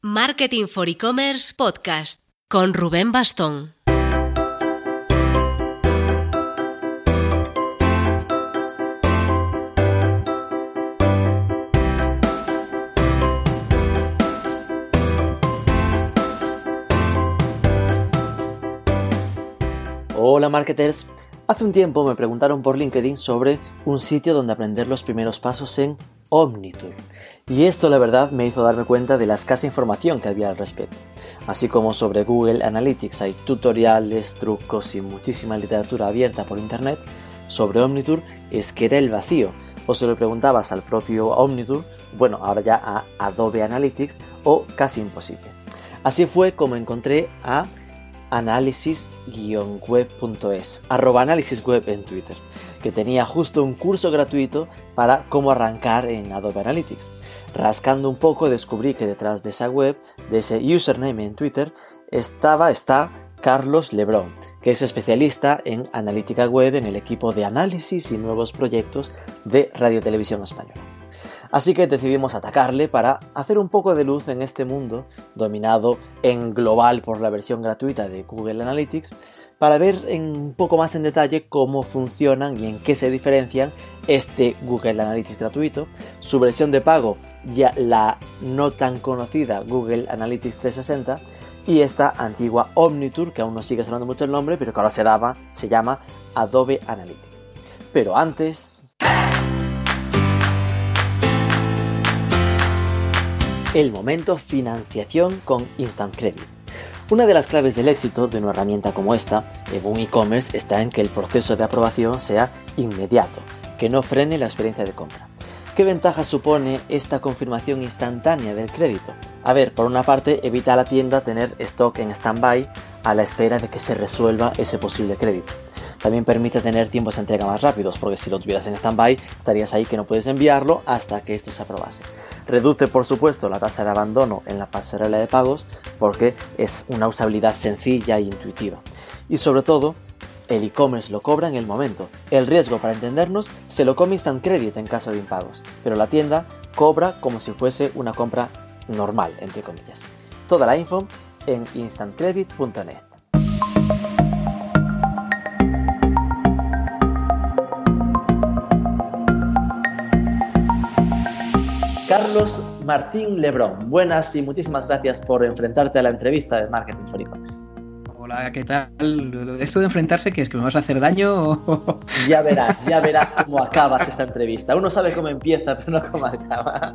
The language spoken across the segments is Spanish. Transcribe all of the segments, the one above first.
Marketing for E-Commerce Podcast con Rubén Bastón. Hola marketers. Hace un tiempo me preguntaron por LinkedIn sobre un sitio donde aprender los primeros pasos en Omnitour. Y esto la verdad me hizo darme cuenta de la escasa información que había al respecto. Así como sobre Google Analytics hay tutoriales, trucos y muchísima literatura abierta por internet, sobre Omnitour es que era el vacío. O se lo preguntabas al propio Omnitour, bueno, ahora ya a Adobe Analytics, o casi imposible. Así fue como encontré a análisis-web.es, arroba análisis web en Twitter, que tenía justo un curso gratuito para cómo arrancar en Adobe Analytics. Rascando un poco descubrí que detrás de esa web, de ese username en Twitter, estaba, está Carlos Lebrón, que es especialista en analítica web en el equipo de análisis y nuevos proyectos de Radio Televisión Española. Así que decidimos atacarle para hacer un poco de luz en este mundo, dominado en global por la versión gratuita de Google Analytics, para ver un poco más en detalle cómo funcionan y en qué se diferencian este Google Analytics gratuito, su versión de pago ya la no tan conocida Google Analytics 360 y esta antigua Omnitour que aún no sigue sonando mucho el nombre pero que ahora se, daba, se llama Adobe Analytics. Pero antes... El momento financiación con Instant Credit. Una de las claves del éxito de una herramienta como esta en un e-commerce está en que el proceso de aprobación sea inmediato, que no frene la experiencia de compra. ¿Qué ventaja supone esta confirmación instantánea del crédito? A ver, por una parte, evita a la tienda tener stock en stand-by a la espera de que se resuelva ese posible crédito. También permite tener tiempos de entrega más rápidos, porque si lo tuvieras en stand-by, estarías ahí que no puedes enviarlo hasta que esto se aprobase. Reduce, por supuesto, la tasa de abandono en la pasarela de pagos, porque es una usabilidad sencilla e intuitiva. Y sobre todo, el e-commerce lo cobra en el momento. El riesgo, para entendernos, se lo come Instant Credit en caso de impagos, pero la tienda cobra como si fuese una compra normal, entre comillas. Toda la info en instantcredit.net. Carlos Martín Lebrón, buenas y muchísimas gracias por enfrentarte a la entrevista de Marketing for E-Commerce. Hola, ¿qué tal? ¿Esto de enfrentarse qué es? ¿Que me vas a hacer daño? Ya verás, ya verás cómo acabas esta entrevista. Uno sabe cómo empieza, pero no cómo acaba.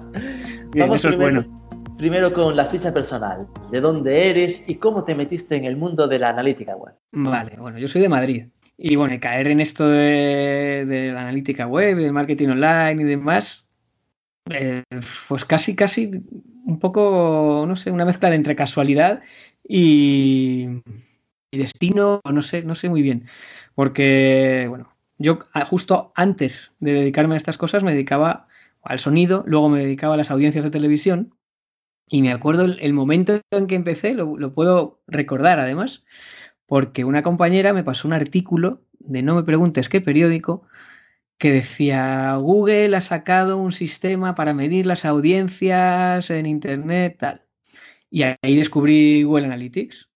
Bien, eso primero, es bueno. Primero con la ficha personal. ¿De dónde eres y cómo te metiste en el mundo de la analítica web? Vale, bueno, yo soy de Madrid. Y bueno, caer en esto de, de la analítica web, del marketing online y demás, eh, pues casi, casi un poco, no sé, una mezcla de entre casualidad y destino, no sé, no sé muy bien. Porque, bueno, yo justo antes de dedicarme a estas cosas me dedicaba al sonido, luego me dedicaba a las audiencias de televisión y me acuerdo el, el momento en que empecé, lo, lo, puedo recordar además, porque una compañera me pasó un artículo de no me preguntes qué periódico que decía Google ha sacado un sistema para medir las audiencias en Internet, tal. Y ahí descubrí Google Analytics.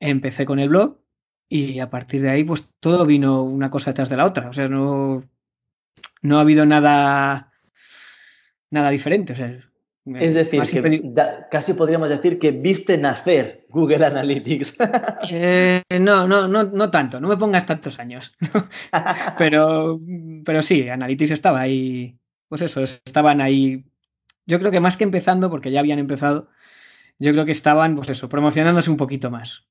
Empecé con el blog y a partir de ahí pues todo vino una cosa detrás de la otra. O sea, no, no ha habido nada, nada diferente. O sea, es decir, que da, casi podríamos decir que viste nacer Google Analytics. eh, no, no, no, no tanto, no me pongas tantos años. pero, pero sí, Analytics estaba ahí, pues eso, estaban ahí. Yo creo que más que empezando, porque ya habían empezado, yo creo que estaban, pues eso, promocionándose un poquito más.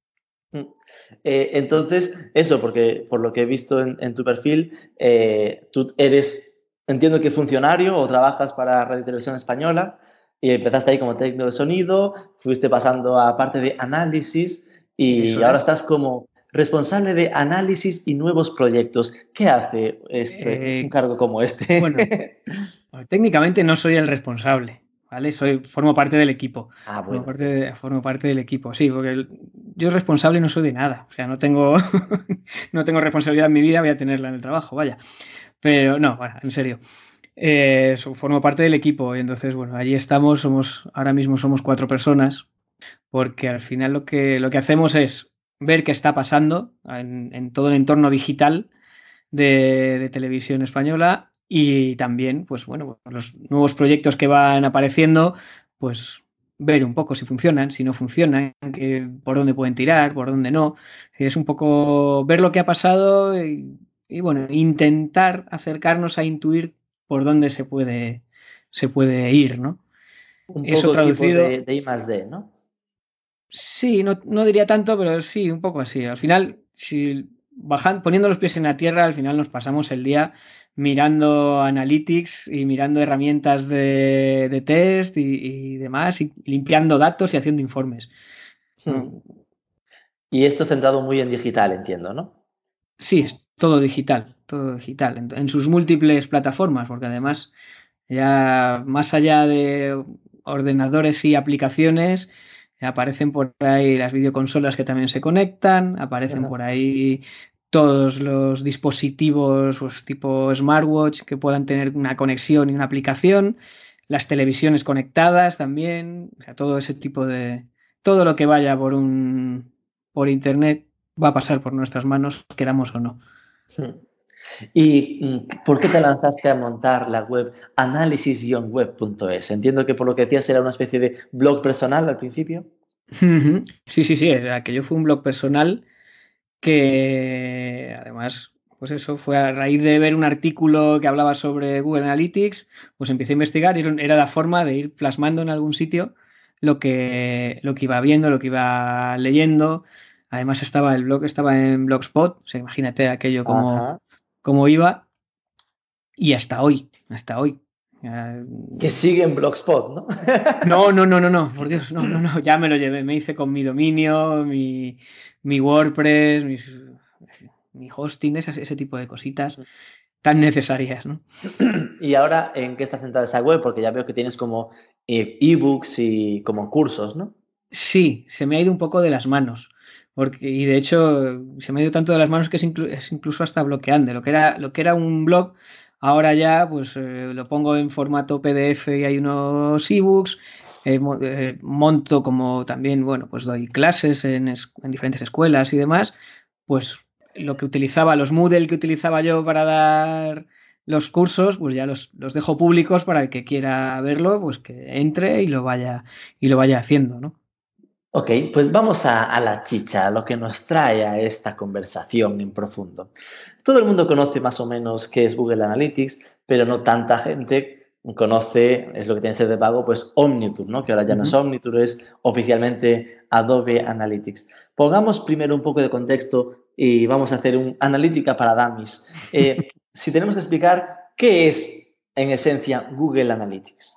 Eh, entonces, eso, porque por lo que he visto en, en tu perfil, eh, tú eres, entiendo que funcionario o trabajas para Radio Televisión Española y empezaste ahí como técnico de sonido, fuiste pasando a parte de análisis y Eso ahora es. estás como responsable de análisis y nuevos proyectos. ¿Qué hace este, Eh, un cargo como este? Bueno, técnicamente no soy el responsable, ¿vale? Soy, formo parte del equipo. ah, Formo bueno. parte, de- formo parte del equipo, sí, porque yo responsable no soy de nada. O sea, no tengo, no tengo responsabilidad en mi vida, voy a tenerla en el trabajo, vaya. Pero no, en serio. eh, formo parte del equipo y entonces, bueno, allí estamos, somos, ahora mismo somos cuatro personas, porque al final lo que, lo que hacemos es ver qué está pasando en, todo el entorno digital de, televisión española y también, pues bueno, los nuevos proyectos que van apareciendo, pues ver un poco si funcionan, si no funcionan, por dónde pueden tirar, por dónde no. Es un poco ver lo que ha pasado y, y bueno, intentar acercarnos a intuir por dónde se puede, se puede ir, ¿no? Un Eso traducido de, de I más D, ¿no? Sí, no, no, diría tanto, pero sí, un poco así. Al final, si bajan, poniendo los pies en la tierra, al final nos pasamos el día mirando analytics y mirando herramientas de, test y, demás, y limpiando datos y haciendo informes. Hmm. Y esto centrado muy en digital, entiendo, ¿no? Sí, todo digital, todo digital, en, sus múltiples plataformas, porque además ya más allá de ordenadores y aplicaciones, aparecen por ahí las videoconsolas que también se conectan, aparecen por ahí todos los dispositivos pues, tipo smartwatch que puedan tener una conexión y una aplicación, las televisiones conectadas también, o sea, todo ese tipo de todo lo que vaya por un por internet va a pasar por nuestras manos, queramos o no. ¿Y mm, por qué te lanzaste a montar la web análisis-web.es? Entiendo que por lo que decías era una especie de blog personal al principio. Sí, sí, sí, aquello fue un blog personal que además, pues eso, fue a raíz de ver un artículo que hablaba sobre Google Analytics, pues empecé a investigar y era la forma de ir plasmando en algún sitio lo que, lo que iba viendo, lo que iba leyendo, Además estaba el blog, estaba en Blogspot, o sea, imagínate aquello como, iba. Y hasta hoy, hasta hoy. Que sigue en Blogspot, ¿no? no, no, no, no, no, por Dios, no, no, no, ya me lo llevé, me hice con mi dominio, mi, WordPress, mi hosting, ese tipo de cositas tan necesarias, ¿no? Y ahora, ¿en qué está centrada esa web? Porque ya veo que tienes como eh, ebooks y como cursos, ¿no? Sí, se me ha ido un poco de las manos y de hecho, se me ha ido tanto de las manos que es, incluso hasta bloqueante. Lo que, era, lo que era un blog, ahora ya pues eh, lo pongo en formato PDF y hay unos ebooks. Eh, eh, monto como también, bueno, pues doy clases en, diferentes escuelas y demás. Pues lo que utilizaba, los Moodle que utilizaba yo para dar los cursos, pues ya los, los, dejo públicos para el que quiera verlo, pues que entre y lo vaya, y lo vaya haciendo, ¿no? Ok, pues vamos a, la chicha, a lo que nos trae a esta conversación en profundo. Todo el mundo conoce más o menos qué es Google Analytics, pero no tanta gente conoce, es lo que tiene que ser de pago, pues Omnitur, ¿no? Que ahora ya no es Omnitur, es oficialmente Adobe Analytics. Pongamos primero un poco de contexto y vamos a hacer un analítica para dummies. Eh, si tenemos que explicar qué es en esencia Google Analytics.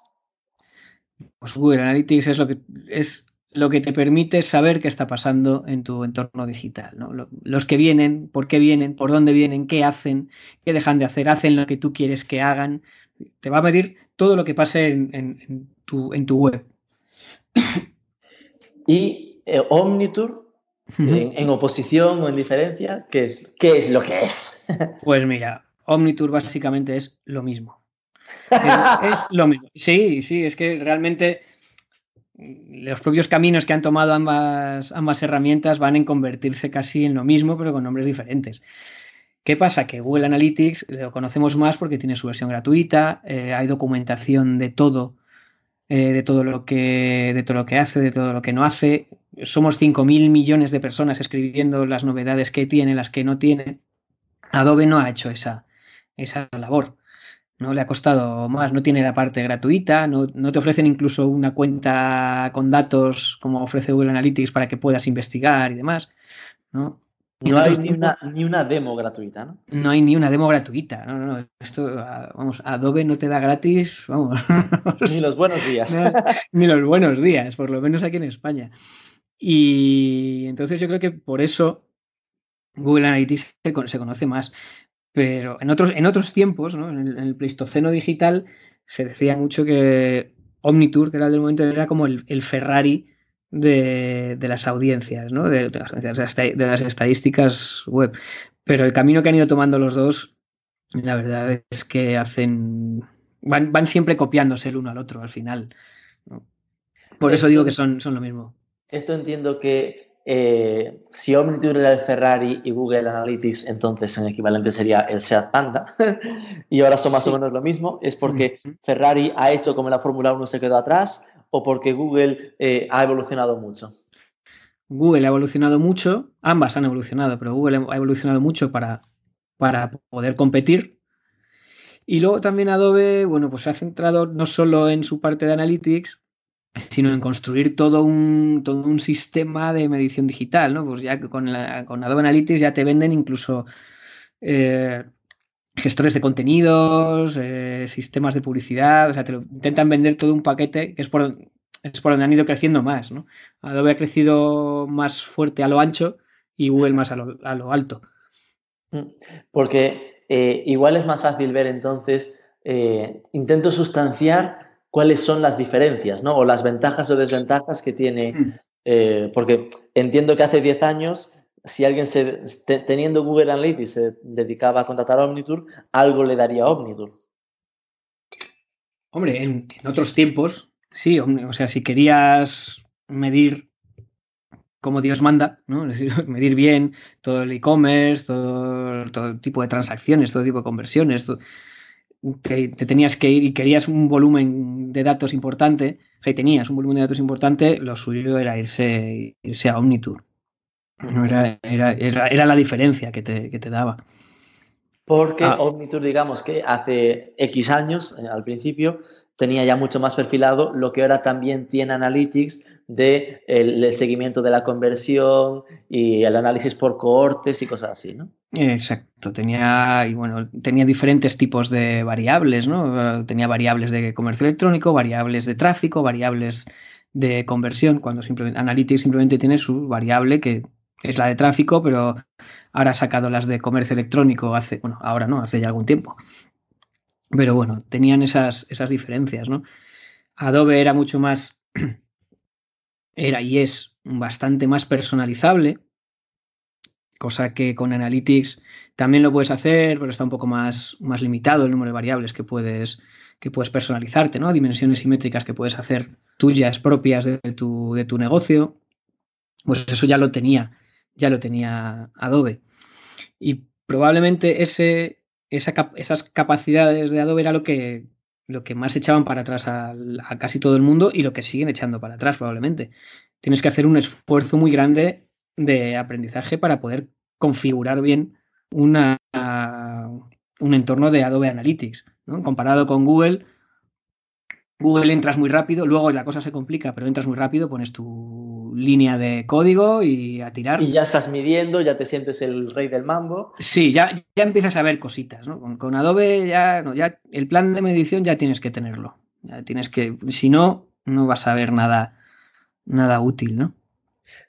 Pues Google Analytics es lo que es lo que te permite saber qué está pasando en tu entorno digital. Los que vienen, por qué vienen, por dónde vienen, qué hacen, qué dejan de hacer, hacen lo que tú quieres que hagan. Te va a medir todo lo que pase en, tu, en tu, web. Y eh, Omnitur, en, oposición o en diferencia, ¿qué es, ¿qué es lo que es? pues mira, Omnitur básicamente es lo mismo. es lo mismo. Sí, sí, es que realmente los propios caminos que han tomado ambas, ambas herramientas van en convertirse casi en lo mismo, pero con nombres diferentes. ¿Qué pasa? Que Google Analytics lo conocemos más porque tiene su versión gratuita, eh, hay documentación de todo, eh, de, todo lo que, de todo lo que hace, de todo lo que no hace. Somos 5.000 millones de personas escribiendo las novedades que tiene, las que no tiene. Adobe no ha hecho esa, esa labor no le ha costado más, no tiene la parte gratuita, no, te ofrecen incluso una cuenta con datos como ofrece Google Analytics para que puedas investigar y demás, ¿no? No hay ni una, ni una, demo gratuita, ¿no? No hay ni una demo gratuita. No, no, Esto, vamos, Adobe no te da gratis, vamos. ni los buenos días. ni los buenos días, por lo menos aquí en España. Y entonces yo creo que por eso Google Analytics se conoce más. Pero en otros, en otros tiempos, ¿no? en, el, Pleistoceno digital, se decía mucho que Omnitur, que era el del momento, era como el, Ferrari de, las audiencias, ¿no? de, las, estadísticas web. Pero el camino que han ido tomando los dos, la verdad es que hacen van, van siempre copiándose el uno al otro al final. Por eso digo que son, son lo mismo. Esto entiendo que eh, si Omniture era el Ferrari y Google Analytics, entonces en equivalente sería el Seat Panda, y ahora son más o menos lo mismo, es porque Ferrari ha hecho como la Fórmula 1 se quedó atrás o porque Google eh, ha evolucionado mucho. Google ha evolucionado mucho, ambas han evolucionado, pero Google ha evolucionado mucho para, para poder competir. Y luego también Adobe, bueno, pues se ha centrado no solo en su parte de Analytics, sino en construir todo un, todo un sistema de medición digital, ¿no? Pues ya con, con Adobe Analytics ya te venden incluso eh, gestores de contenidos, eh, sistemas de publicidad, o sea, te intentan vender todo un paquete que es por, es por donde han ido creciendo más, ¿no? Adobe ha crecido más fuerte a lo ancho y Google más a lo, a lo alto. Mm, porque eh, igual es más fácil ver entonces, intento sustanciar cuáles son las diferencias, ¿no? O las ventajas o desventajas que tiene. Mm. Eh, porque entiendo que hace 10 años, si alguien se, teniendo Google Analytics se dedicaba a contratar a Omnitur, algo le daría a Omnitur. Hombre, en, otros tiempos, sí, o sea, si querías medir como Dios manda, ¿no? Es decir, medir bien todo el e-commerce, todo, todo, tipo de transacciones, todo tipo de conversiones, te, tenías que ir y querías un volumen de datos importante, o sea, tenías un volumen de datos importante, lo suyo era irse, irse a Omnitour. era, era, la diferencia que te, que te daba. Porque ah. Omnitour, digamos que hace X años, eh, al principio, tenía ya mucho más perfilado lo que ahora también tiene Analytics de el, seguimiento de la conversión y el análisis por cohortes y cosas así, ¿no? Exacto, tenía, y bueno, tenía diferentes tipos de variables, ¿no? Tenía variables de comercio electrónico, variables de tráfico, variables de conversión, cuando simplemente Analytics simplemente tiene su variable que es la de tráfico, pero ahora ha sacado las de comercio electrónico hace, bueno, ahora no, hace ya algún tiempo. Pero bueno, tenían esas, esas diferencias, ¿no? Adobe era mucho más, era y es bastante más personalizable, cosa que con Analytics también lo puedes hacer, pero está un poco más, más limitado el número de variables que puedes, que puedes personalizarte, ¿no? Dimensiones simétricas que puedes hacer tuyas propias de tu, de tu negocio. Pues eso ya lo tenía, ya lo tenía Adobe. Y probablemente ese, esas capacidades de Adobe era lo que, lo que más echaban para atrás a, casi todo el mundo y lo que siguen echando para atrás probablemente. Tienes que hacer un esfuerzo muy grande de aprendizaje para poder configurar bien una, un entorno de Adobe Analytics. Comparado con Google, Google entras muy rápido, luego la cosa se complica, pero entras muy rápido, pones tu línea de código y a tirar. Y ya estás midiendo, ya te sientes el rey del mambo. Sí, ya, ya empiezas a ver cositas, ¿no? Con, Adobe ya, ya el plan de medición ya tienes que tenerlo. Ya tienes que, si no, no vas a ver nada, nada útil, ¿no?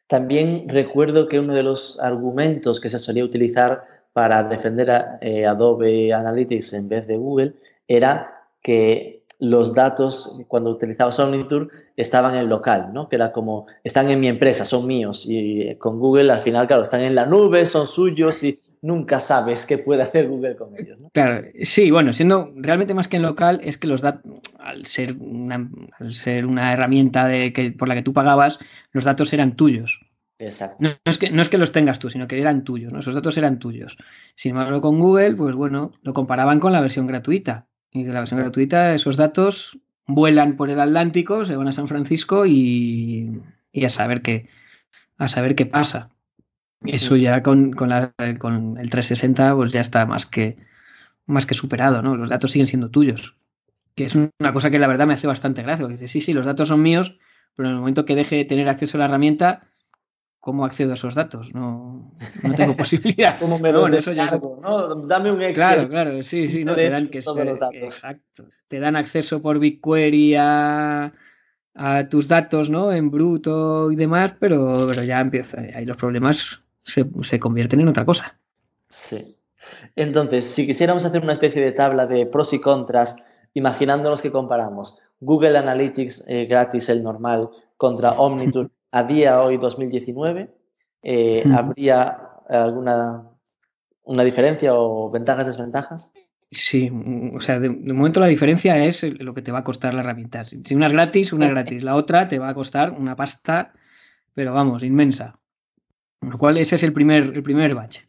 También recuerdo que uno de los argumentos que se solía utilizar para defender a eh, Adobe Analytics en vez de Google era que los datos cuando utilizabas Omniture estaban en local, ¿no? Que era como, están en mi empresa, son míos. Y con Google al final, claro, están en la nube, son suyos y nunca sabes qué puede hacer Google con ellos, ¿no? Claro, sí, bueno, siendo realmente más que en local, es que los datos, al ser una, al ser una herramienta de que, por la que tú pagabas, los datos eran tuyos. Exacto. No, es que, no es que los tengas tú, sino que eran tuyos, ¿no? Esos datos eran tuyos. Sin embargo, con Google, pues bueno, lo comparaban con la versión gratuita y de la versión gratuita, esos datos vuelan por el Atlántico, se van a San Francisco y, a saber qué a saber qué pasa. Eso ya con, con, con, el 360 pues ya está más que, más que superado, ¿no? Los datos siguen siendo tuyos. Que es una cosa que la verdad me hace bastante gracia. Dice, sí, sí, los datos son míos, pero en el momento que deje de tener acceso a la herramienta, ¿cómo accedo a esos datos? No, no tengo posibilidad. ¿Cómo me descargo, ¿no? Dame un Excel. Claro, claro, sí, sí, no, te dan que Exacto. Te dan acceso por BigQuery a, a, tus datos, ¿no? En bruto y demás, pero, pero ya empieza, ahí los problemas se, se convierten en otra cosa. Sí. Entonces, si quisiéramos hacer una especie de tabla de pros y contras, imaginándonos que comparamos Google Analytics eh, gratis, el normal, contra Omniture a día hoy 2019, eh, ¿habría alguna una diferencia o ventajas, desventajas? Sí, o sea, de, momento la diferencia es lo que te va a costar la herramienta. Si una es gratis, una es gratis. La otra te va a costar una pasta, pero vamos, inmensa. Con lo cual, ese es el primer, el primer batch.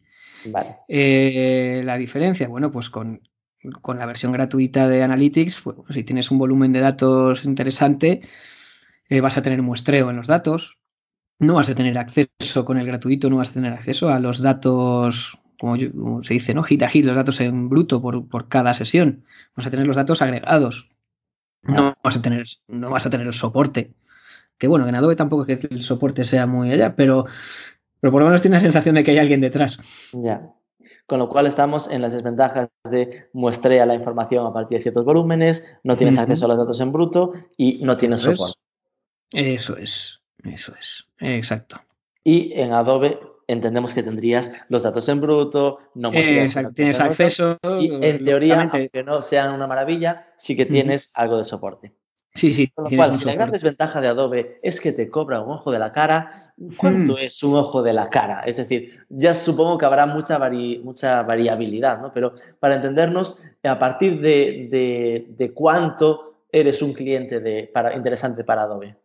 Vale. Eh, la diferencia, bueno, pues con, con, la versión gratuita de Analytics, pues, si tienes un volumen de datos interesante, eh, vas a tener muestreo en los datos. No vas a tener acceso con el gratuito, no vas a tener acceso a los datos como, se dice, ¿no? Hit a hit, los datos en bruto por, por cada sesión. Vas a tener los datos agregados. No vas a tener, no vas a tener el soporte. Que bueno, en Adobe tampoco es que el soporte sea muy allá, pero, pero por lo menos tiene la sensación de que hay alguien detrás. Ya. Con lo cual estamos en las desventajas de muestrea la información a partir de ciertos volúmenes, no tienes acceso a los datos en bruto y no tienes soporte. Eso es, eso es, exacto. Y en Adobe entendemos que tendrías los datos en bruto, no tienes acceso. Y en teoría, aunque no sean una maravilla, sí que tienes algo de soporte. Sí, sí. Con lo cual, si la gran desventaja de Adobe es que te cobra un ojo de la cara, ¿cuánto hmm. es un ojo de la cara? Es decir, ya supongo que habrá mucha, mucha variabilidad, ¿no? Pero para entendernos, a partir de, cuánto eres un cliente de, para, interesante para Adobe.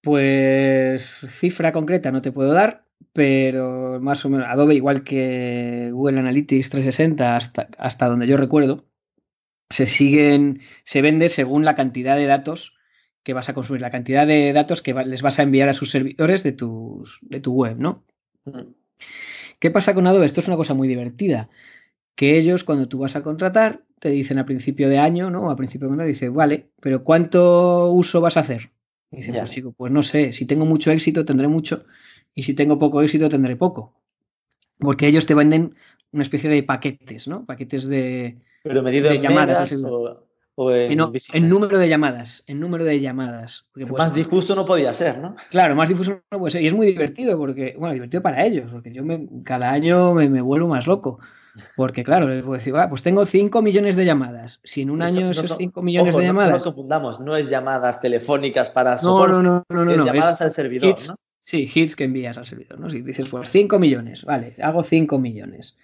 Pues cifra concreta no te puedo dar, pero más o menos Adobe, igual que Google Analytics 360, hasta, hasta donde yo recuerdo, se siguen, se vende según la cantidad de datos que vas a consumir, la cantidad de datos que les vas a enviar a sus servidores de, tus, de tu web, ¿no? Mm. ¿Qué pasa con Adobe? Esto es una cosa muy divertida. Que ellos, cuando tú vas a contratar, te dicen a principio de año, ¿no? A principio de año, dice, vale, pero ¿cuánto uso vas a hacer? Y dice, pues, pues no sé, si tengo mucho éxito, tendré mucho y si tengo poco éxito tendré poco. Porque ellos te venden una especie de paquetes, ¿no? Paquetes de, Pero medido de llamadas. O, en, número de llamadas, en número de llamadas. más difuso no podía ser, ¿no? Claro, más difuso no puede ser. Y es muy divertido porque, bueno, divertido para ellos, porque yo me, cada año me, vuelvo más loco. Porque, claro, les puedo decir, pues tengo 5 millones de llamadas. Si en un año esos 5 millones de llamadas. No, nos confundamos, no es llamadas telefónicas para no, no, no, no, es llamadas al servidor, ¿no? Sí, hits que envías al servidor, ¿no? Si dices, pues 5 millones, vale, hago 5 millones.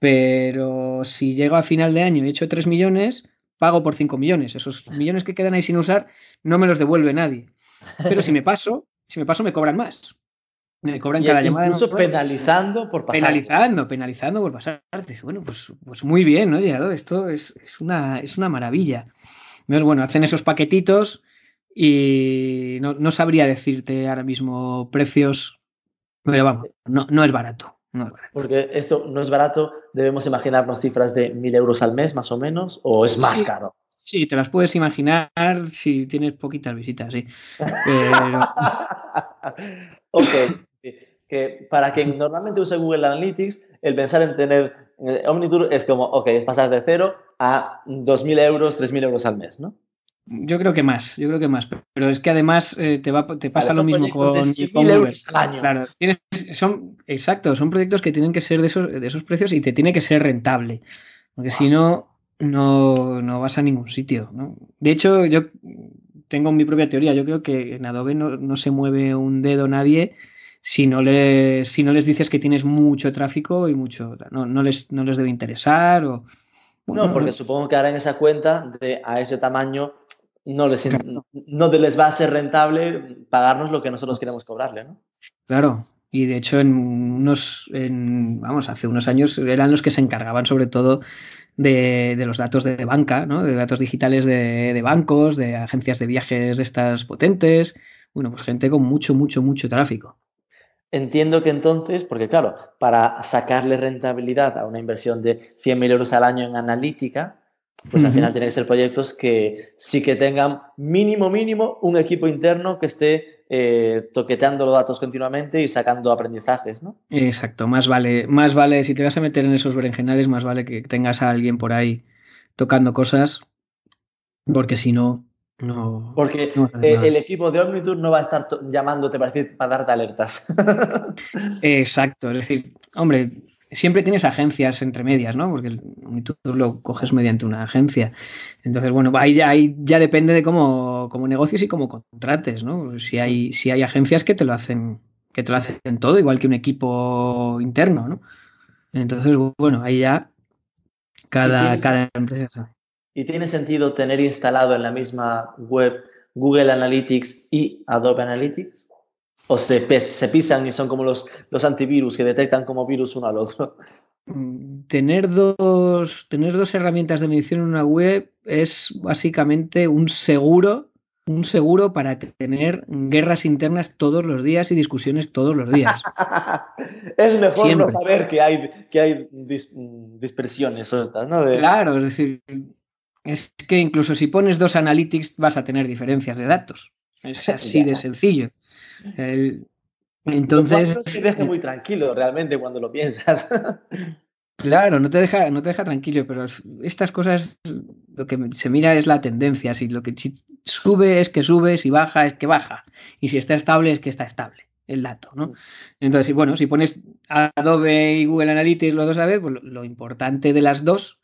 Pero si llego a final de año y he hecho 3 millones, pago por 5 millones. Esos millones que quedan ahí sin usar no me los devuelve nadie. Pero si me paso, si me paso me cobran más. Me cobran cada llamada. Incluso penalizando por pasar. Penalizando, penalizando por pasar. Bueno, pues, pues muy bien, ¿no? Esto es, es, una, es una maravilla. Bueno, hacen esos paquetitos y no, sabría decirte ahora mismo precios, pero vamos, no, es barato. Porque esto no es barato, debemos imaginarnos cifras de mil euros al mes más o menos, o es más caro. Sí, te las puedes imaginar si tienes poquitas visitas, sí. ok, que para quien normalmente use Google Analytics, el pensar en tener Omnitour es como, ok, es pasar de cero a 2.000 euros, 3.000 euros al mes, ¿no? Yo creo que más, yo creo que más. Pero es que además eh, te, va, te pasa lo mismo con, euros al año. Claro, tienes, son, exacto, son proyectos que tienen que ser de esos, de esos precios y te tiene que ser rentable. Porque si no, no, vas a ningún sitio. De hecho, yo tengo mi propia teoría. Yo creo que en Adobe no, se mueve un dedo nadie si no, les, si no les dices que tienes mucho tráfico y mucho. No, no, les, no les debe interesar o. no, porque supongo que harán esa cuenta de a ese tamaño no les, no les va a ser rentable pagarnos lo que nosotros queremos cobrarle, ¿no? Claro, y de hecho en unos, vamos, hace unos años eran los que se encargaban sobre todo de, los datos de banca, ¿no? De datos digitales de, de, bancos, de agencias de viajes de estas potentes, bueno, pues gente con mucho, mucho, mucho tráfico. Entiendo que entonces, porque claro, para sacarle rentabilidad a una inversión de 100.000 euros al año en analítica, pues al final tienen que ser proyectos que sí que tengan mínimo, mínimo un equipo interno que esté eh, toqueteando los datos continuamente y sacando aprendizajes, ¿no? Exacto, más vale, más vale, si te vas a meter en esos berenjenales, más vale que tengas a alguien por ahí tocando cosas, porque si no, no. Porque eh, el equipo de Omnitour no va a estar llamándote para, para darte alertas. Exacto, es decir, hombre, siempre tienes agencias entre medias, ¿no? Porque tú lo coges mediante una agencia. Entonces, bueno, ahí ya, ya depende de cómo, cómo negocies y cómo contrates, ¿no? Si hay, si hay agencias que te lo hacen, que te lo hacen todo, igual que un equipo interno, ¿no? Entonces, bueno, ahí ya Cada, cada empresa. ¿Y tiene sentido tener instalado en la misma web Google Analytics y Adobe Analytics? ¿O se, se pisan y son como los, los antivirus que detectan como virus uno al otro? Mm, tener dos, tener dos herramientas de medición en una web es básicamente un seguro un seguro para tener guerras internas todos los días y discusiones todos los días. es mejor no saber que hay, que hay dispersiones ¿no? Claro, es decir, es que incluso si pones dos analytics vas a tener diferencias de datos. Es así de sencillo. Entonces. te deja muy tranquilo realmente cuando lo piensas. Claro, no te deja, no te deja tranquilo, pero estas cosas lo que se mira es la tendencia. Si lo que sube es que sube, si baja es que baja. Y si está estable es que está estable el dato, ¿no? Entonces, bueno, si pones Adobe y Google Analytics los dos a ver, pues lo importante de las dos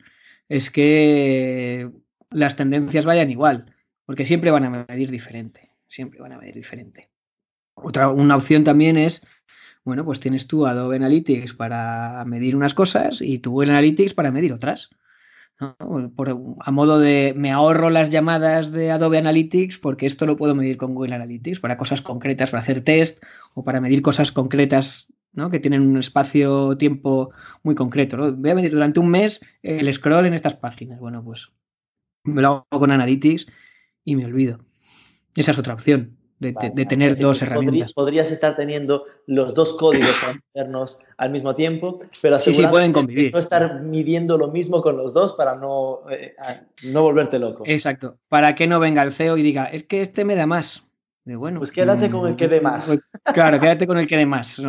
es que las tendencias vayan igual, porque siempre van a medir diferente, siempre van a medir diferente. Otra, una opción también es bueno, pues tienes tú Adobe Analytics para medir unas cosas y tu Google Analytics para medir otras. a modo de me ahorro las llamadas de Adobe Analytics porque esto lo puedo medir con Google Analytics para cosas concretas, para hacer test o para medir cosas concretas ¿no? que tienen un espacio-tiempo muy concreto. Voy a medir durante un mes el scroll en estas páginas. Bueno, pues me lo hago con Analytics y me olvido. Esa es otra opción de, tener dos herramientas. Podrías estar teniendo los dos códigos internos al mismo tiempo, pero sí, sí, pueden convivir. no estar midiendo lo mismo con los dos para no, eh, no volverte loco. Exacto. Para que no venga el CEO y diga, es que este me da más. De, bueno, pues quédate con el que dé más. Pues, claro, quédate con el que dé más.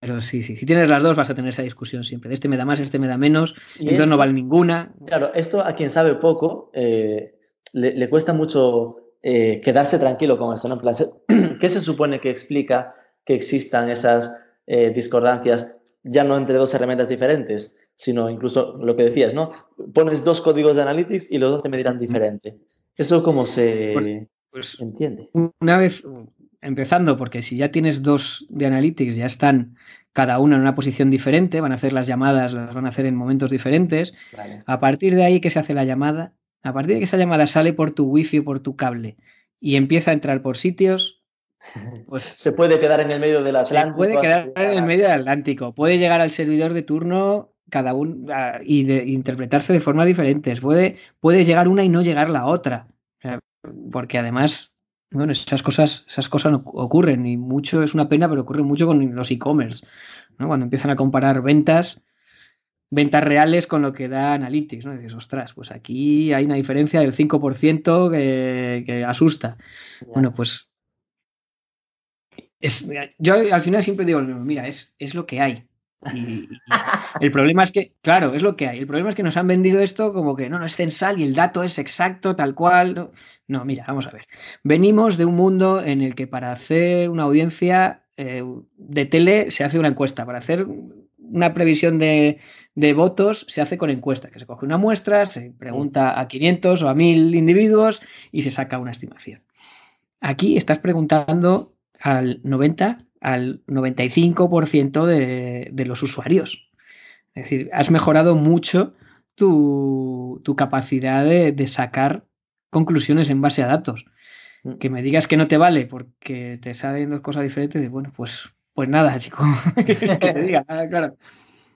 Pero sí, sí, si tienes las dos vas a tener esa discusión siempre. Este me da más, este me da menos, entonces no vale ninguna. Claro, esto a quien sabe poco, eh, le, cuesta mucho eh, quedarse tranquilo con esto. ¿no? ¿Qué se supone que explica que existan esas eh, discordancias ya no entre dos herramientas diferentes, sino incluso lo que decías, ¿no? Pones dos códigos de Analytics y los dos te medirán diferente. ¿Eso cómo se pues, entiende? Una vez, empezando, porque si ya tienes dos de Analytics, ya están cada una en una posición diferente, van a hacer las llamadas, las van a hacer en momentos diferentes. A partir de ahí que se hace la llamada, a partir de que esa llamada sale por tu wifi o por tu cable y empieza a entrar por sitios, pues se puede quedar en el medio del Atlántico. puede quedar en el medio del Atlántico. Puede llegar al servidor de turno cada uno y de, interpretarse de formas diferentes. Puede, puede llegar una y no llegar la otra. porque además, bueno, esas cosas, esas cosas no ocurren y mucho es una pena, pero ocurre mucho con los e-commerce. Cuando empiezan a comparar ventas ventas reales con lo que da Analytics, ¿no? dices, ostras, pues aquí hay una diferencia del 5% que, que asusta. Bueno, pues es, yo al final siempre digo, mira, es, es lo que hay. Y, el problema es que, claro, es lo que hay. El problema es que nos han vendido esto como que no, no es censal y el dato es exacto, tal cual. No, mira, vamos a ver. Venimos de un mundo en el que para hacer una audiencia eh, de tele se hace una encuesta. Para hacer una previsión de, de votos se hace con encuesta, que se coge una muestra, se pregunta a 500 o a 1000 individuos y se saca una estimación. Aquí estás preguntando al 90, al 95% de, de los usuarios. Es decir, has mejorado mucho tu, capacidad de, sacar conclusiones en base a datos. Mm. Que me digas que no te vale porque te salen dos cosas diferentes, bueno, pues, pues nada, chico. que te diga, ah, claro.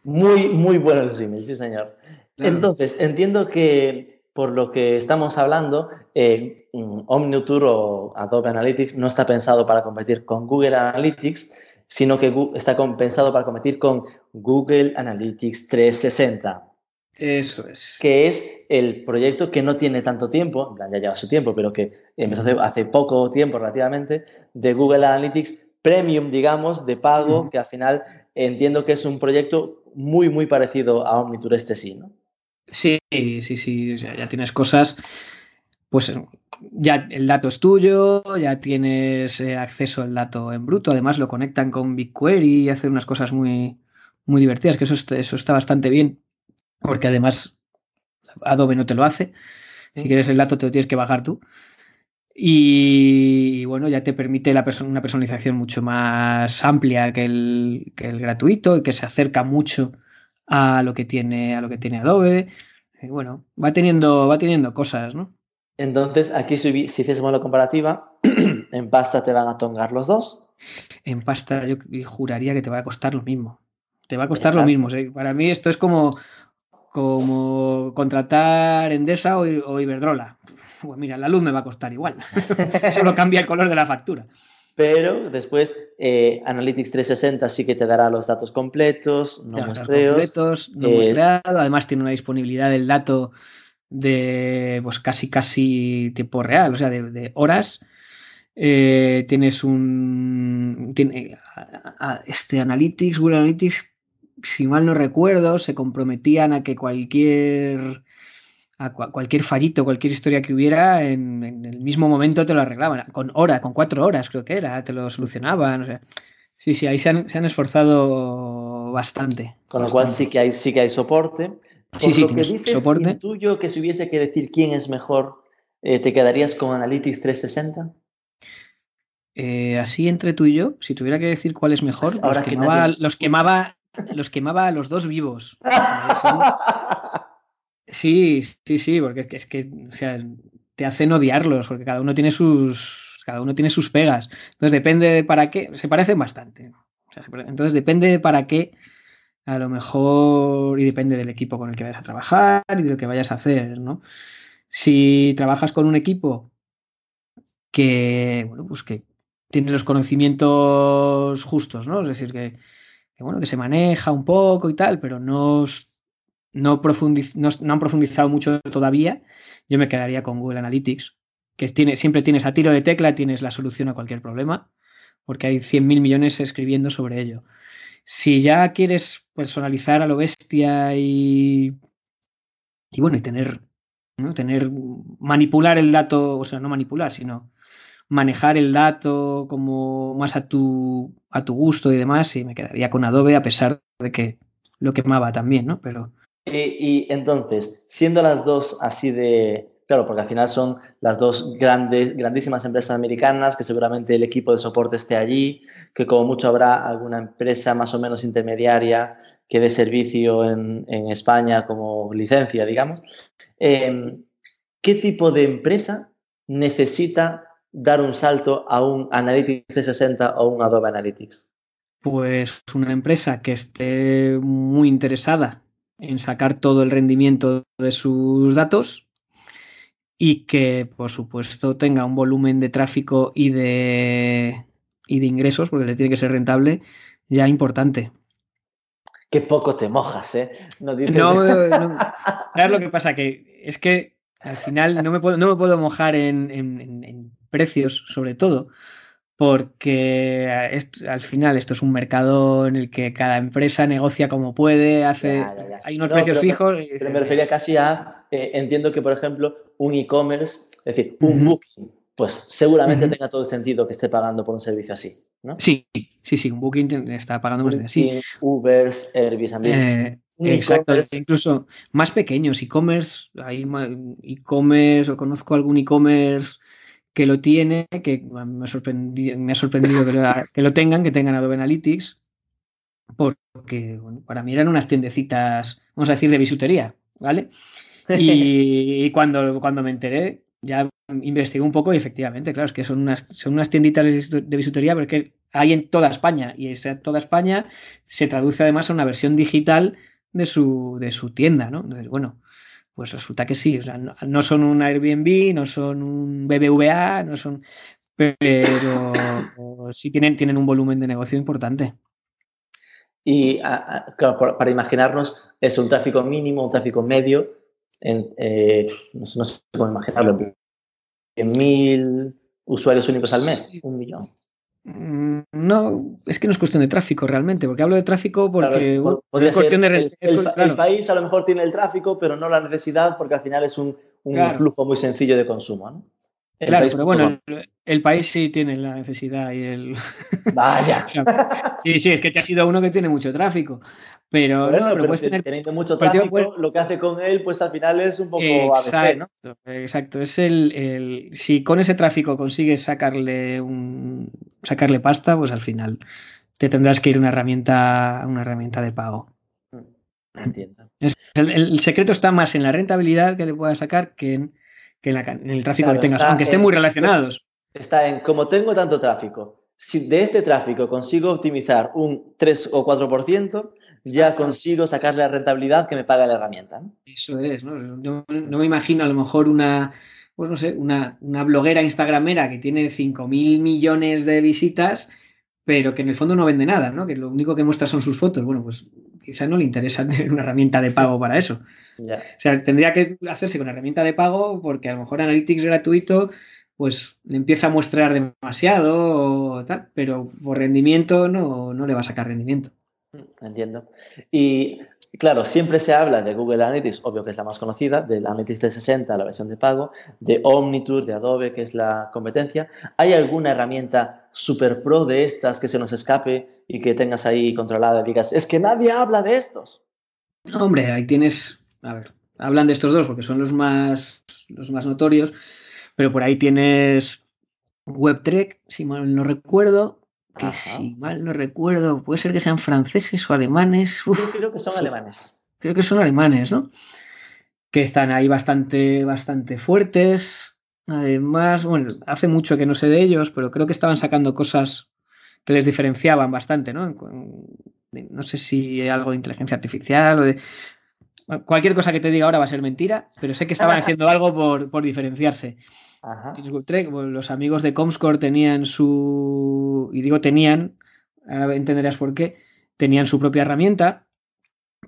Muy, muy bueno el símil, sí, señor. Entonces, entiendo que por lo que estamos hablando, eh, OmniTour o Adobe Analytics no está pensado para competir con Google Analytics, sino que está pensado para competir con Google Analytics 360. Eso es. Que es el proyecto que no tiene tanto tiempo, ya lleva su tiempo, pero que empezó hace, poco tiempo relativamente, de Google Analytics Premium, digamos, de pago, que al final entiendo que es un proyecto muy, muy parecido a Omniture este sí, ¿no? Sí, sí, sí, ya tienes cosas, pues ya el dato es tuyo, ya tienes eh, acceso al dato en bruto, además lo conectan con BigQuery y hacen unas cosas muy, muy divertidas, que eso, eso está bastante bien, porque además Adobe no te lo hace. Si quieres el dato te lo tienes que bajar tú. Y, bueno, ya te permite la una personalización mucho más amplia que el, gratuito y que se acerca mucho a lo que tiene, a lo que tiene Adobe. Y bueno, va teniendo, va teniendo cosas, ¿no? Entonces, aquí si, si hiciésemos la comparativa, en pasta te van a tongar los dos. En pasta yo juraría que te va a costar lo mismo. Te va a costar lo mismo. Para mí esto es como, como contratar Endesa o, o Iberdrola. Pues mira, la luz me va a costar igual. Solo cambia el color de la factura. Pero después eh, Analytics 360 sí que te dará los datos completos, no muestreos. Completos, no eh, Además tiene una disponibilidad del dato de pues casi casi tiempo real, o sea, de, horas. Eh, tienes un tiene, este Analytics, Google Analytics, si mal no recuerdo, se comprometían a que cualquier a cualquier fallito, cualquier historia que hubiera, en, el mismo momento te lo arreglaban, con hora, con cuatro horas creo que era, te lo solucionaban, o sea, sí, sí, ahí se han, se han esforzado bastante. Con lo cual sí que hay, sí que hay soporte. Por sí, sí, lo que dices, soporte. tuyo que si hubiese que decir quién es mejor, eh, ¿te quedarías con Analytics 360? Eh, así entre tú y yo, si tuviera que decir cuál es mejor, pues Ahora los, quemaba, los, quemaba, los quemaba a los dos vivos. Sí, sí, sí, porque es que, o sea, te hacen odiarlos, porque cada uno tiene sus, cada uno tiene sus pegas. Entonces depende de para qué, se parecen bastante. entonces depende de para qué, a lo mejor, y depende del equipo con el que vayas a trabajar y de lo que vayas a hacer, ¿no? Si trabajas con un equipo que, bueno, pues que tiene los conocimientos justos, ¿no? Es decir, que, que bueno, que se maneja un poco y tal, pero no no, no, han profundizado mucho todavía, yo me quedaría con Google Analytics, que siempre tienes a tiro de tecla, tienes la solución a cualquier problema, porque hay 100.000 millones escribiendo sobre ello. Si ya quieres personalizar a lo bestia y, y bueno, y tener, ¿no? tener, manipular el dato, o sea, no manipular, sino manejar el dato como más a tu, a tu gusto y demás, y me quedaría con Adobe a pesar de que lo quemaba también, ¿no? Pero, y, entonces, siendo las dos así de, claro, porque al final son las dos grandes, grandísimas empresas americanas, que seguramente el equipo de soporte esté allí, que como mucho habrá alguna empresa más o menos intermediaria que dé servicio en, España como licencia, digamos. Em, ¿Qué tipo de empresa necesita dar un salto a un Analytics 360 o un Adobe Analytics? Pues una empresa que esté muy interesada en sacar todo el rendimiento de sus datos y que, por supuesto, tenga un volumen de tráfico y de, y de ingresos, porque le tiene que ser rentable, ya importante. Qué poco te mojas, ¿eh? No, no, ¿Sabes lo que pasa? Que es que al final no me puedo, no me puedo mojar en, en precios, sobre todo, porque al final esto es un mercado en el que cada empresa negocia como puede, hace, hay unos precios fijos. Pero me refería casi a, eh, entiendo que por ejemplo un e-commerce, es decir, un booking, pues seguramente tenga todo el sentido que esté pagando por un servicio así, ¿no? Sí, sí, sí, un booking está pagando un servicio así. Uber, Airbnb. Eh, exacto, incluso más pequeños, e-commerce, hay e-commerce, o conozco algún e-commerce que lo tiene, que me ha sorprendido, me ha sorprendido que, lo, tengan, que tengan Adobe Analytics, porque bueno, para mí eran unas tiendecitas, vamos a decir, de bisutería, ¿vale? Y, cuando, cuando me enteré, ya investigué un poco y efectivamente, claro, es que son unas, son unas tienditas de bisutería, porque hay en toda España y esa toda España se traduce además a una versión digital de su, de su tienda, ¿no? Entonces, bueno, pues resulta que sí, o sea, no, son un Airbnb, no son un BBVA, no son, pero sí tienen, tienen un volumen de negocio importante. Y para imaginarnos, es un tráfico mínimo, un tráfico medio, en, eh, no, sé cómo imaginarlo, en mil usuarios únicos al mes, un millón. Mm, no, es que no es cuestión de tráfico realmente, porque hablo de tráfico porque es, cuestión de... El, país a lo mejor tiene el tráfico, pero no la necesidad, porque al final es un, flujo muy sencillo de consumo. ¿no? claro, pero bueno, el, país sí tiene la necesidad y el... Vaya. sí, sí, es que te ha sido uno que tiene mucho tráfico. Pero, no, pero puedes tener, teniendo mucho tráfico, lo que hace con él, pues al final es un poco exacto, Exacto, es el, si con ese tráfico consigues sacarle un sacarle pasta, pues al final te tendrás que ir a una herramienta, una herramienta de pago. Entiendo. el, secreto está más en la rentabilidad que le puedas sacar que en, el tráfico que tengas, aunque estén muy relacionados. Está en, como tengo tanto tráfico, si de este tráfico consigo optimizar un 3 o 4%, ya consigo sacar la rentabilidad que me paga la herramienta. Eso es, ¿no? no me imagino a lo mejor una, pues no sé, una, una bloguera instagramera que tiene 5.000 millones de visitas, pero que en el fondo no vende nada, ¿no? Que lo único que muestra son sus fotos. Bueno, pues quizás no le interesa tener una herramienta de pago para eso. O sea, tendría que hacerse con herramienta de pago porque a lo mejor Analytics gratuito pues le empieza a mostrar demasiado o tal, pero por rendimiento no, no le va a sacar rendimiento. Entiendo. Y claro, siempre se habla de Google Analytics, obvio que es la más conocida, del Analytics 360, la versión de pago, de Omniture, de Adobe, que es la competencia. ¿Hay alguna herramienta super pro de estas que se nos escape y que tengas ahí controlada y digas, es que nadie habla de estos? Hombre, ahí tienes, a ver, hablan de estos dos porque son los más, los más notorios, pero por ahí tienes WebTrek, si mal no recuerdo, que si mal no recuerdo, puede ser que sean franceses o alemanes. Yo creo que son alemanes. Creo que son alemanes, ¿no? Que están ahí bastante, bastante fuertes. Además, bueno, hace mucho que no sé de ellos, pero creo que estaban sacando cosas que les diferenciaban bastante, ¿no? No sé si algo de inteligencia artificial o de... Cualquier cosa que te diga ahora va a ser mentira, pero sé que estaban haciendo algo por, por diferenciarse. Los amigos de Comscore tenían su. Y digo tenían, ahora entenderás por qué. Tenían su propia herramienta,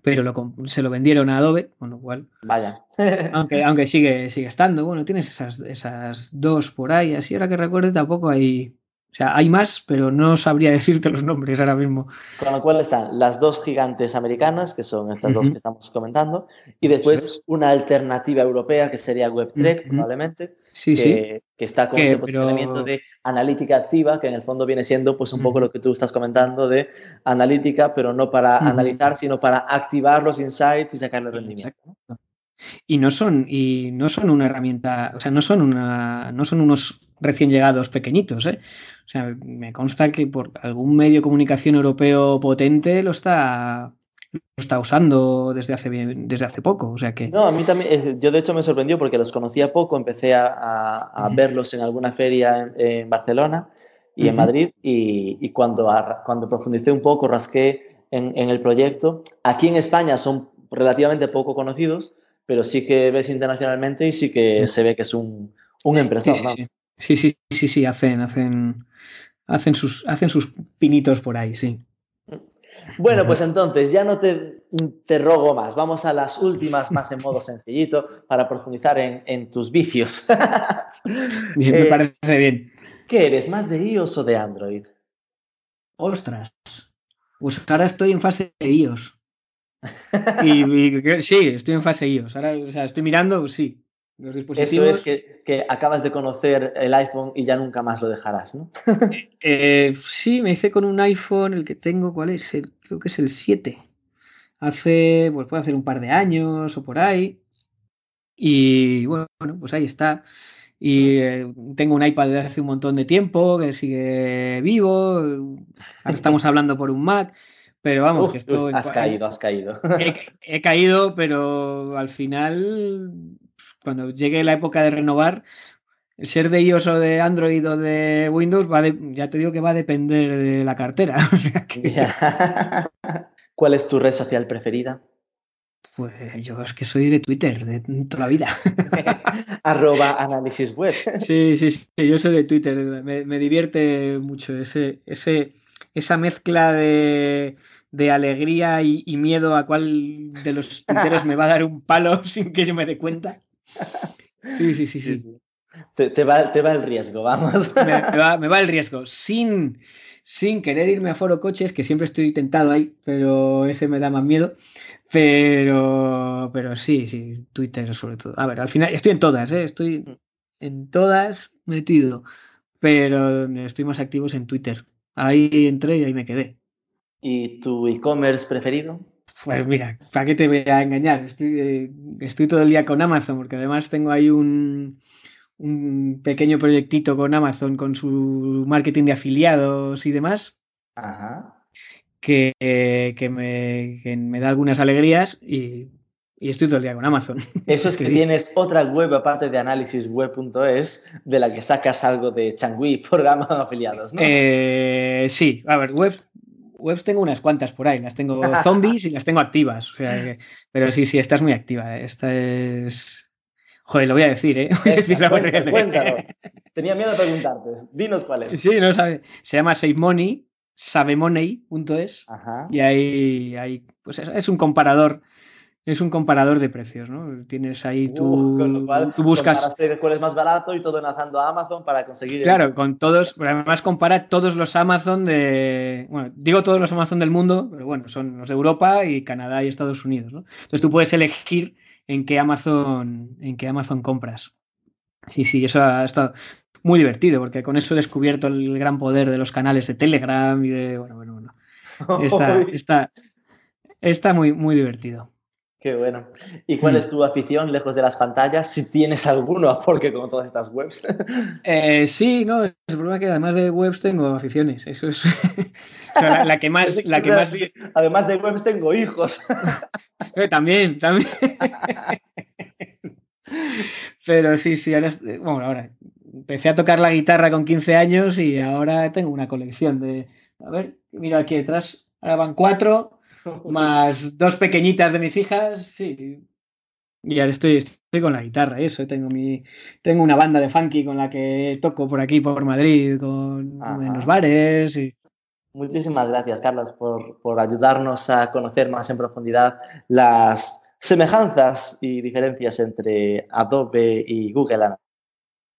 pero lo, se lo vendieron a Adobe, con lo cual. Vaya. aunque, aunque sigue, sigue estando. Bueno, tienes esas, esas dos por ahí. Así ahora que recuerde, tampoco hay o sea, hay más, pero no sabría decirte los nombres ahora mismo. Con lo cual están las dos gigantes americanas, que son estas dos que estamos comentando, y después una alternativa europea que sería WebTrek, probablemente, sí, que, sí. que, está con ese posicionamiento de analítica activa, que en el fondo viene siendo pues un poco lo que tú estás comentando de analítica, pero no para analizar, sino para activar los insights y sacarle rendimiento. Y no son, y no son una herramienta, o sea, no son una, no son unos recién llegados pequeñitos, ¿eh? O sea, me consta que por algún medio de comunicación europeo potente lo está lo está usando desde hace desde hace poco, o sea que... No, a mí también, eh, yo de hecho me sorprendió porque los conocía poco, empecé a, verlos en alguna feria en, Barcelona y en Madrid y, cuando, cuando profundicé un poco, rasqué en, el proyecto, aquí en España son relativamente poco conocidos, pero sí que ves internacionalmente y sí que se ve que es un, un empresario. Sí, sí, sí, sí, hacen, hacen, hacen, sus, hacen sus pinitos por ahí, sí. Bueno, pues entonces ya no te, te rogo más. Vamos a las últimas, más en modo sencillito, para profundizar en, tus vicios. bien, me eh, parece bien. ¿Qué eres, más de iOS o de Android? Ostras. Pues ahora estoy en fase de iOS. y, sí, estoy en fase iOS. Ahora, o sea, estoy mirando, sí. Eso es que, acabas de conocer el iPhone y ya nunca más lo dejarás, ¿no? Eh, sí, me hice con un iPhone, el que tengo, ¿cuál es? creo que es el 7. Hace, pues puede hacer un par de años o por ahí. Y bueno, pues ahí está. Y eh, tengo un iPad desde hace un montón de tiempo que sigue vivo. Ahora estamos hablando por un Mac. Pero vamos, que. Has caído, has caído. he, caído, pero al final cuando llegue la época de renovar, ser de iOS o de Android o de Windows, va ya te digo que va a depender de la cartera. ¿Cuál es tu red social preferida? Pues yo es que soy de Twitter, de toda la vida. Arroba análisis web. Sí, sí, sí, yo soy de Twitter. Me, divierte mucho ese, ese, esa mezcla de, alegría y, miedo a cuál de los twitteros me va a dar un palo sin que yo me dé cuenta. Sí, sí, sí, sí. Te, va, el riesgo, vamos. Me, va, el riesgo. Sin, sin querer irme a foro coches, que siempre estoy tentado ahí, pero ese me da más miedo. Pero, pero sí, sí, Twitter sobre todo. A ver, al final estoy en todas, ¿eh? estoy mm. en todas metido, pero estoy más activo en Twitter. Ahí entré y ahí me quedé. ¿Y tu e-commerce preferido? Pues mira, ¿para qué te voy a engañar? Eh, estoy, todo el día con Amazon, porque además tengo ahí un, un, pequeño proyectito con Amazon, con su marketing de afiliados y demás. Ajá. que, que, me, que me da algunas alegrías y y estoy todo el día con Amazon. Eso es que tienes otra web aparte de analisisweb.es de la que sacas algo de Changui por Amazon afiliados, ¿no? Eh, sí, a ver, web, webs tengo unas cuantas por ahí, las tengo zombies y las tengo activas. pero sí, sí, esta es muy activa. ¿eh? Esta es. Joder, lo voy a decir, ¿eh? cuéntalo, Tenía miedo de preguntarte. Dinos cuál es. Sí, no sabe. Se llama SaveMoney, savemoney.es. Y ahí, ahí pues es un comparador es un comparador de precios, ¿no? Tienes ahí tu. tú buscas. cuál es más barato y todo enlazando a Amazon para conseguir. Claro, con todos. Además, compara todos los Amazon de. Bueno, digo todos los Amazon del mundo, pero bueno, son los de Europa y Canadá y Estados Unidos, ¿no? Entonces tú puedes elegir en qué Amazon, en qué Amazon compras. Sí, sí, eso ha estado muy divertido, porque con eso he descubierto el gran poder de los canales de Telegram y de. Bueno, bueno, bueno. Está, está, está muy, muy divertido. Qué bueno. ¿Y cuál es tu afición lejos de las pantallas? Si tienes alguno, porque con todas estas webs. Eh, sí, no, el problema es que además de webs tengo aficiones. Eso es la, que más. La que más... además de webs tengo hijos. Eh, también, también. Pero sí, sí, ahora, bueno, ahora empecé a tocar la guitarra con 15 años y ahora tengo una colección de. A ver, mira aquí detrás, ahora van cuatro más dos pequeñitas de mis hijas, sí. Y ahora estoy, estoy con la guitarra, eso. Tengo mi, tengo una banda de funky con la que toco por aquí, por Madrid, con, en los bares. Y... Muchísimas gracias, Carlos, por, por ayudarnos a conocer más en profundidad las semejanzas y diferencias entre Adobe y Google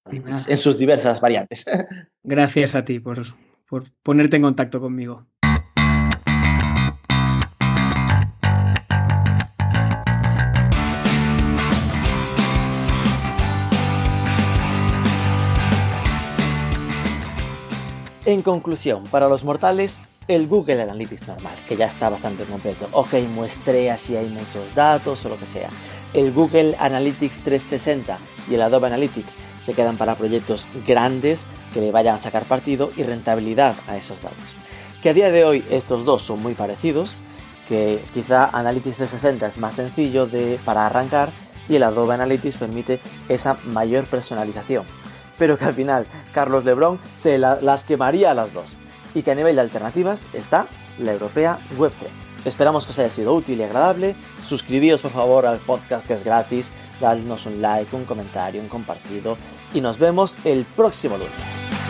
Analytics en sus diversas variantes. Gracias a ti por, por ponerte en contacto conmigo. En conclusión, para los mortales, el Google Analytics normal, que ya está bastante completo. Ok, muestrea si hay muchos datos o lo que sea. El Google Analytics 360 y el Adobe Analytics se quedan para proyectos grandes que le vayan a sacar partido y rentabilidad a esos datos. Que a día de hoy estos dos son muy parecidos, que quizá Analytics 360 es más sencillo de, para arrancar y el Adobe Analytics permite esa mayor personalización pero que al final Carlos Lebrón se las quemaría a las dos. Y que a nivel de alternativas está la europea Web3. Esperamos que os haya sido útil y agradable. Suscribíos por favor al podcast que es gratis, dadnos un like, un comentario, un compartido y nos vemos el próximo lunes.